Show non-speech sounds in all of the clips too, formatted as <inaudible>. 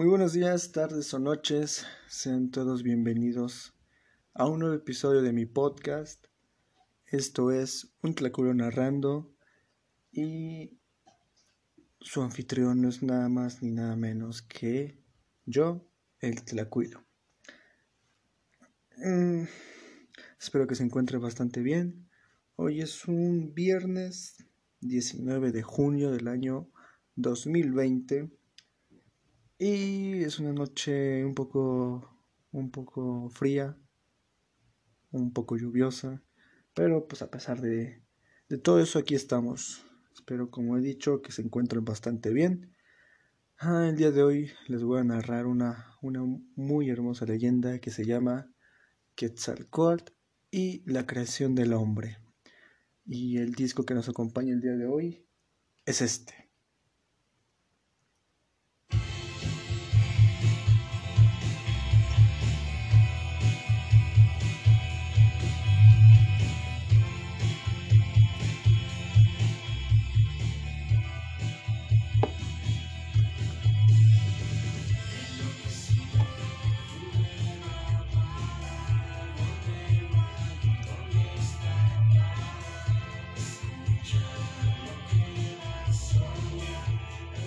Muy buenos días, tardes o noches, sean todos bienvenidos a un nuevo episodio de mi podcast. Esto es Un Tlaculo Narrando y su anfitrión no es nada más ni nada menos que yo, el Tlacuilo. Mm, espero que se encuentre bastante bien. Hoy es un viernes 19 de junio del año 2020 y es una noche un poco un poco fría, un poco lluviosa, pero pues a pesar de, todo eso aquí estamos. Espero como he dicho que se encuentren bastante bien. Ah, el día de hoy les voy a narrar una, una muy hermosa leyenda que se llama Quetzalcoatl y la creación del hombre. Y el disco que nos acompaña el día de hoy es este.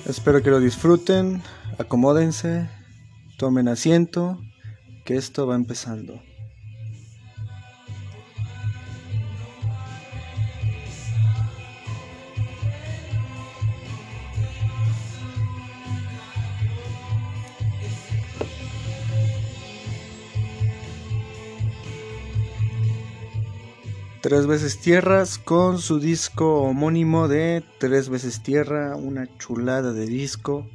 Espero que lo disfruten, acomódense, tomen asiento, que esto va empezando. Tres veces tierras con su disco homónimo de Tres veces tierra, una chulada de disco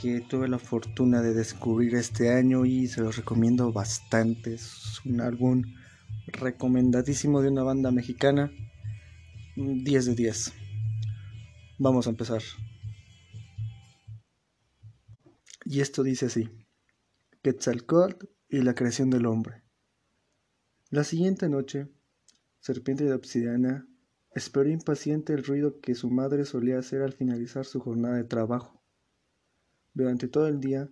que tuve la fortuna de descubrir este año y se los recomiendo bastante. Es un álbum recomendadísimo de una banda mexicana. 10 de 10. Vamos a empezar. Y esto dice así: Quetzalcoatl y la creación del hombre. La siguiente noche serpiente de obsidiana, esperó impaciente el ruido que su madre solía hacer al finalizar su jornada de trabajo. Durante todo el día,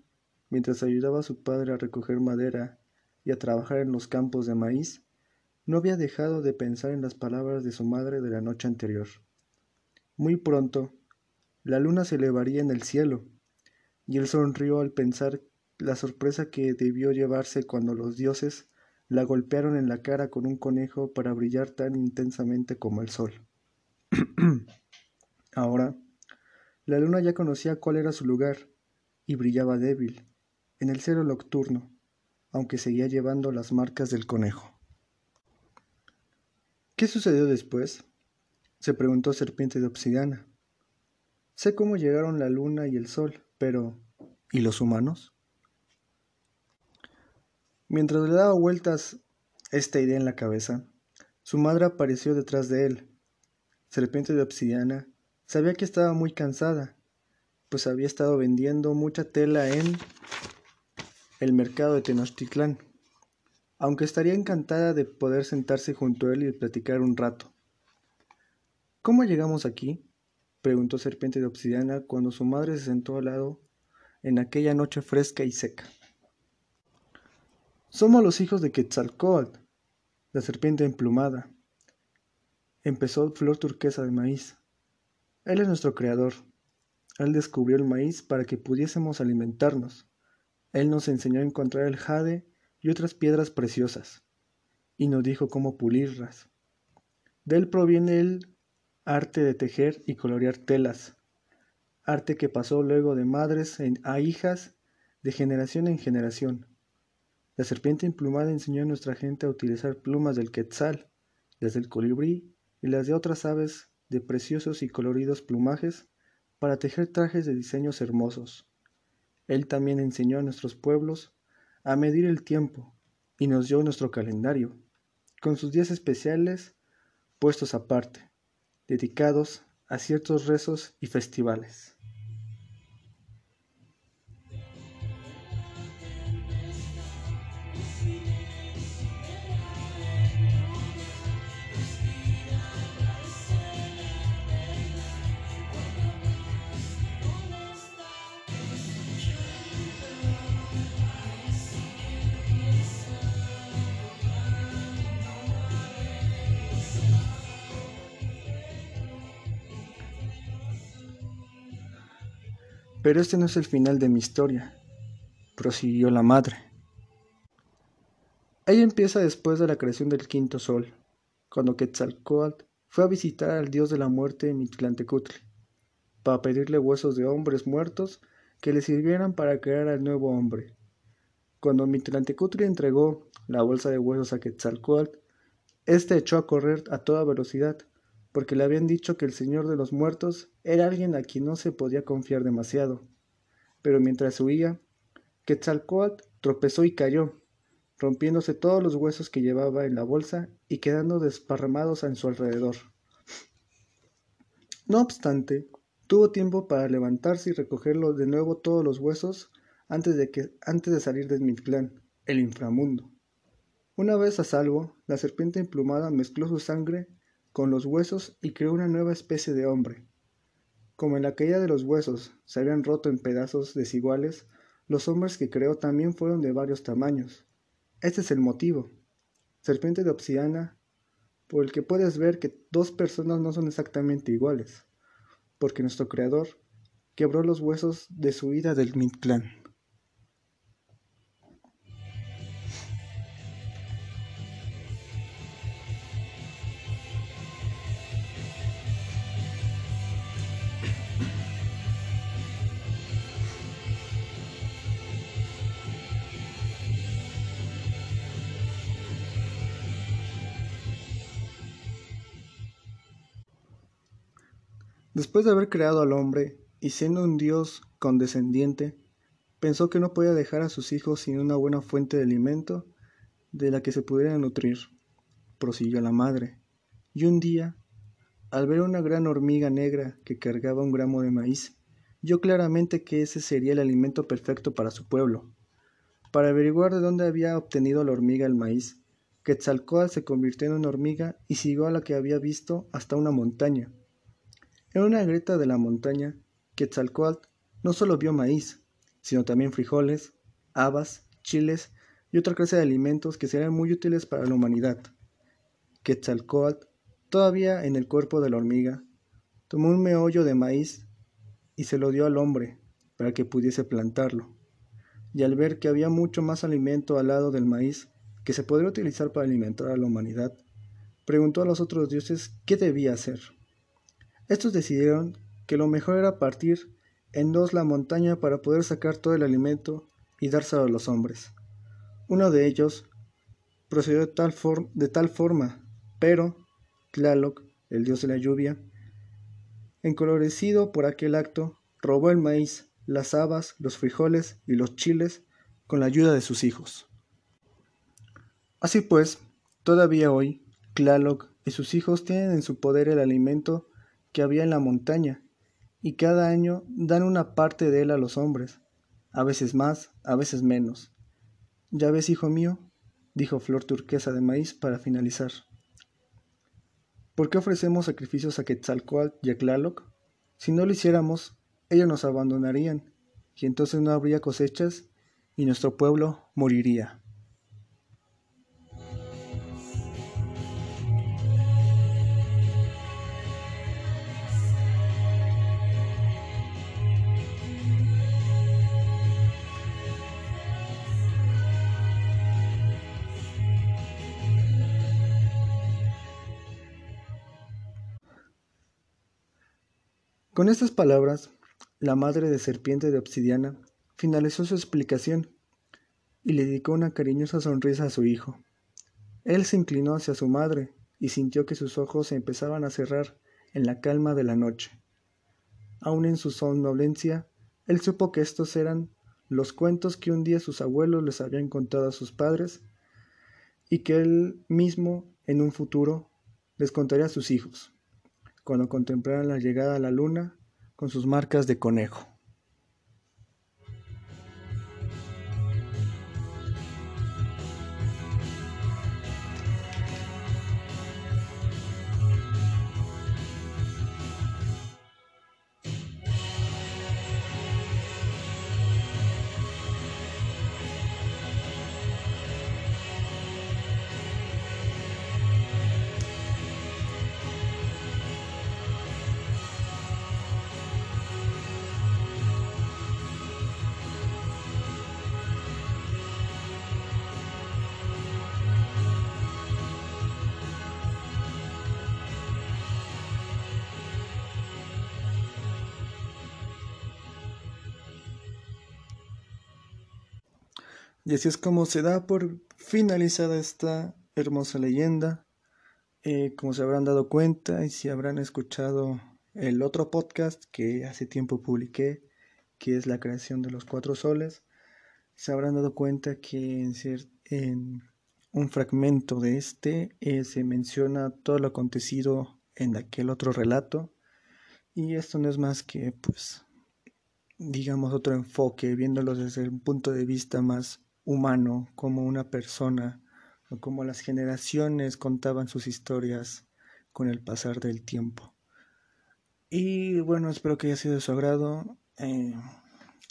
mientras ayudaba a su padre a recoger madera y a trabajar en los campos de maíz, no había dejado de pensar en las palabras de su madre de la noche anterior. Muy pronto, la luna se elevaría en el cielo, y él sonrió al pensar la sorpresa que debió llevarse cuando los dioses la golpearon en la cara con un conejo para brillar tan intensamente como el sol. <clears throat> Ahora, la luna ya conocía cuál era su lugar y brillaba débil, en el cielo nocturno, aunque seguía llevando las marcas del conejo. ¿Qué sucedió después? se preguntó Serpiente de Obsidiana. Sé cómo llegaron la luna y el sol, pero ¿y los humanos? Mientras le daba vueltas esta idea en la cabeza, su madre apareció detrás de él. Serpiente de obsidiana sabía que estaba muy cansada, pues había estado vendiendo mucha tela en el mercado de Tenochtitlán, aunque estaría encantada de poder sentarse junto a él y platicar un rato. ¿Cómo llegamos aquí? preguntó Serpiente de Obsidiana cuando su madre se sentó al lado en aquella noche fresca y seca. Somos los hijos de Quetzalcoatl, la serpiente emplumada. Empezó Flor Turquesa de Maíz. Él es nuestro creador. Él descubrió el maíz para que pudiésemos alimentarnos. Él nos enseñó a encontrar el jade y otras piedras preciosas, y nos dijo cómo pulirlas. De él proviene el arte de tejer y colorear telas, arte que pasó luego de madres a hijas de generación en generación la serpiente emplumada enseñó a nuestra gente a utilizar plumas del quetzal, las del colibrí y las de otras aves de preciosos y coloridos plumajes para tejer trajes de diseños hermosos. Él también enseñó a nuestros pueblos a medir el tiempo y nos dio nuestro calendario, con sus días especiales puestos aparte, dedicados a ciertos rezos y festivales. Pero este no es el final de mi historia, prosiguió la madre. Ella empieza después de la creación del quinto sol, cuando Quetzalcoatl fue a visitar al dios de la muerte Mictlantecutli, para pedirle huesos de hombres muertos que le sirvieran para crear al nuevo hombre. Cuando Mictlantecutli entregó la bolsa de huesos a Quetzalcoatl, éste echó a correr a toda velocidad, porque le habían dicho que el señor de los muertos era alguien a quien no se podía confiar demasiado. Pero mientras huía, Quetzalcoatl tropezó y cayó, rompiéndose todos los huesos que llevaba en la bolsa y quedando desparramados en su alrededor. No obstante, tuvo tiempo para levantarse y recogerlo de nuevo todos los huesos antes de, salir de Mictlán, el inframundo. Una vez a salvo, la serpiente emplumada mezcló su sangre con los huesos y creó una nueva especie de hombre. Como en la caída de los huesos se habían roto en pedazos desiguales, los hombres que creó también fueron de varios tamaños, este es el motivo. Serpiente de obsidiana, por el que puedes ver que dos personas no son exactamente iguales, porque nuestro creador quebró los huesos de su ira del Mictlán. Después de haber creado al hombre y siendo un Dios condescendiente, pensó que no podía dejar a sus hijos sin una buena fuente de alimento de la que se pudieran nutrir. Prosiguió la madre. Y un día, al ver una gran hormiga negra que cargaba un gramo de maíz, vio claramente que ese sería el alimento perfecto para su pueblo. Para averiguar de dónde había obtenido la hormiga el maíz, Quetzalcóatl se convirtió en una hormiga y siguió a la que había visto hasta una montaña en una grieta de la montaña, Quetzalcoatl no solo vio maíz, sino también frijoles, habas, chiles y otra clase de alimentos que serían muy útiles para la humanidad. Quetzalcoatl, todavía en el cuerpo de la hormiga, tomó un meollo de maíz y se lo dio al hombre para que pudiese plantarlo. Y al ver que había mucho más alimento al lado del maíz que se podría utilizar para alimentar a la humanidad, preguntó a los otros dioses qué debía hacer. Estos decidieron que lo mejor era partir en dos la montaña para poder sacar todo el alimento y dárselo a los hombres. Uno de ellos procedió de tal, forma, pero Tlaloc, el dios de la lluvia, encolorecido por aquel acto, robó el maíz, las habas, los frijoles y los chiles con la ayuda de sus hijos. Así pues, todavía hoy, Tlaloc y sus hijos tienen en su poder el alimento que había en la montaña, y cada año dan una parte de él a los hombres, a veces más, a veces menos. Ya ves, hijo mío, dijo Flor Turquesa de Maíz para finalizar. ¿Por qué ofrecemos sacrificios a Quetzalcoatl y a Tlaloc? Si no lo hiciéramos, ellos nos abandonarían, y entonces no habría cosechas y nuestro pueblo moriría. Con estas palabras, la madre de serpiente de obsidiana finalizó su explicación y le dedicó una cariñosa sonrisa a su hijo. Él se inclinó hacia su madre y sintió que sus ojos se empezaban a cerrar en la calma de la noche. Aun en su somnolencia, él supo que estos eran los cuentos que un día sus abuelos les habían contado a sus padres y que él mismo en un futuro les contaría a sus hijos cuando contemplaran la llegada a la luna con sus marcas de conejo. Y así es como se da por finalizada esta hermosa leyenda. Eh, como se habrán dado cuenta y si habrán escuchado el otro podcast que hace tiempo publiqué, que es la creación de los cuatro soles, se habrán dado cuenta que en, en un fragmento de este eh, se menciona todo lo acontecido en aquel otro relato y esto no es más que pues digamos otro enfoque viéndolo desde un punto de vista más humano como una persona o como las generaciones contaban sus historias con el pasar del tiempo. Y bueno espero que haya sido de su agrado. Eh,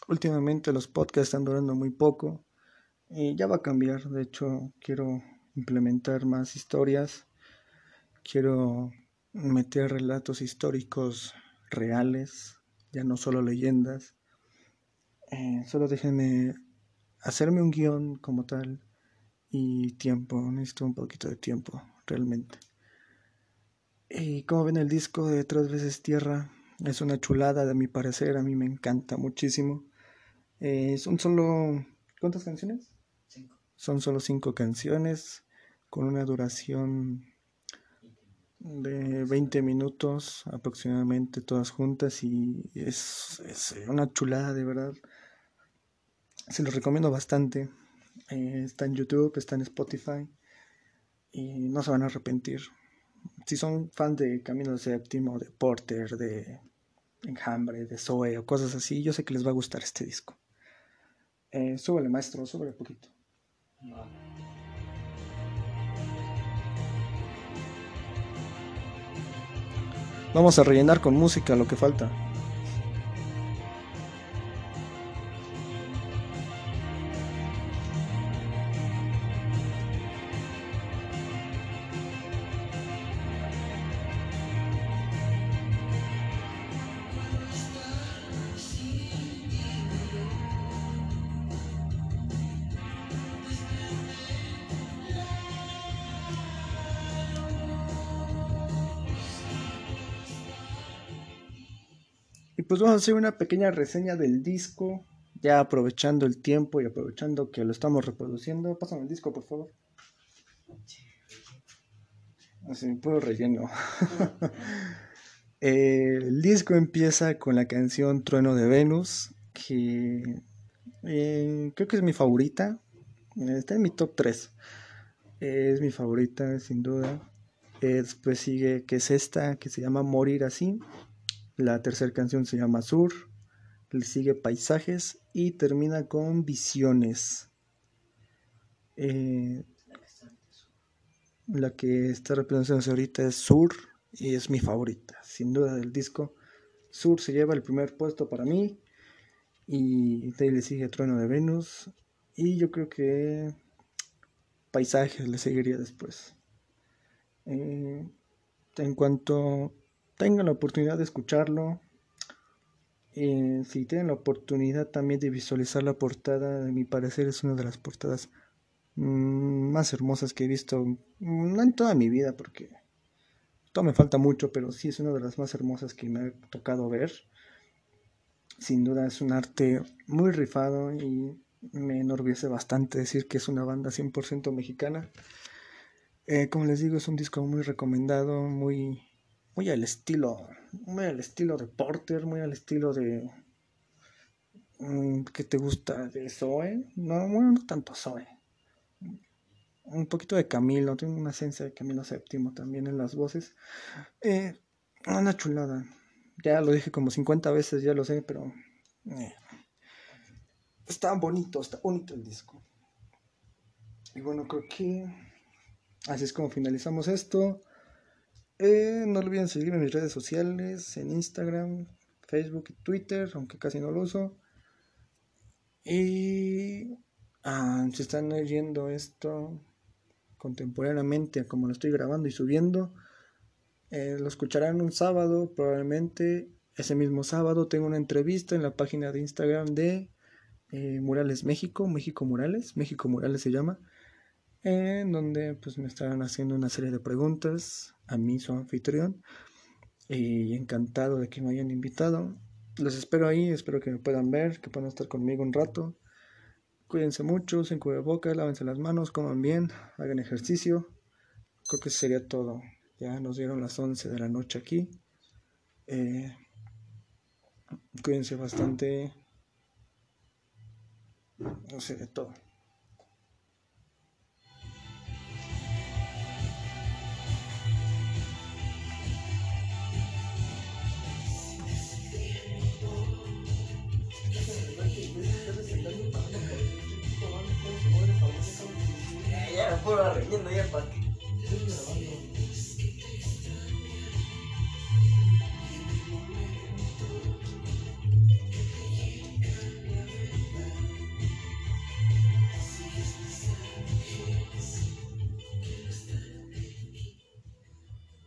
últimamente los podcasts están durando muy poco. Y ya va a cambiar, de hecho quiero implementar más historias, quiero meter relatos históricos reales, ya no solo leyendas. Eh, solo déjenme hacerme un guion como tal y tiempo, necesito un poquito de tiempo realmente. Y como ven el disco de Tres veces Tierra, es una chulada de mi parecer, a mí me encanta muchísimo. Eh, son solo... ¿Cuántas canciones? Son solo cinco canciones con una duración de 20 minutos aproximadamente todas juntas y es, una chulada de verdad. Se los recomiendo bastante. Eh, está en YouTube, está en Spotify y no se van a arrepentir. Si son fans de Camino Séptimo, de Porter, de Enjambre, de Zoe o cosas así, yo sé que les va a gustar este disco. Eh, súbele, maestro, súbele poquito. Vamos a rellenar con música lo que falta. Pues vamos a hacer una pequeña reseña del disco, ya aprovechando el tiempo y aprovechando que lo estamos reproduciendo. Pásame el disco, por favor. Así, puro relleno. <laughs> el disco empieza con la canción Trueno de Venus, que eh, creo que es mi favorita. Está en mi top 3. es mi favorita, sin duda. después sigue, que es esta, que se llama Morir así. La tercera canción se llama Sur, le sigue Paisajes y termina con Visiones. Eh, la que está representándose ahorita es Sur y es mi favorita, sin duda del disco. Sur se lleva el primer puesto para mí y de le sigue Trueno de Venus y yo creo que Paisajes le seguiría después. Eh, en cuanto tengan la oportunidad de escucharlo. Eh, si tienen la oportunidad también de visualizar la portada, de mi parecer es una de las portadas mm, más hermosas que he visto, mm, no en toda mi vida, porque todo me falta mucho, pero sí es una de las más hermosas que me ha tocado ver. Sin duda es un arte muy rifado y me enorgullece bastante decir que es una banda 100% mexicana. Eh, como les digo, es un disco muy recomendado, muy muy al estilo, muy al estilo de Porter, muy al estilo de mm, ¿qué te gusta de Zoe? No, bueno, no tanto Zoe. Un poquito de Camilo, tiene una esencia de Camilo Séptimo también en las voces. Eh, una chulada. Ya lo dije como 50 veces, ya lo sé, pero eh, está bonito, está bonito el disco. Y bueno, creo que así es como finalizamos esto. Eh, no olviden seguirme en mis redes sociales, en Instagram, Facebook y Twitter, aunque casi no lo uso. Y ah, si están oyendo esto contemporáneamente, como lo estoy grabando y subiendo, eh, lo escucharán un sábado, probablemente ese mismo sábado tengo una entrevista en la página de Instagram de eh, Murales México, México Murales, México Murales se llama en donde pues me estaban haciendo una serie de preguntas a mí, su anfitrión, y encantado de que me hayan invitado. Los espero ahí, espero que me puedan ver, que puedan estar conmigo un rato, Cuídense mucho, sin cubrebocas, lávense las manos, coman bien, hagan ejercicio. Creo que sería todo. Ya nos dieron las 11 de la noche aquí. Eh, cuídense bastante. No sé, de todo. Ya, puro relleno ya para qué.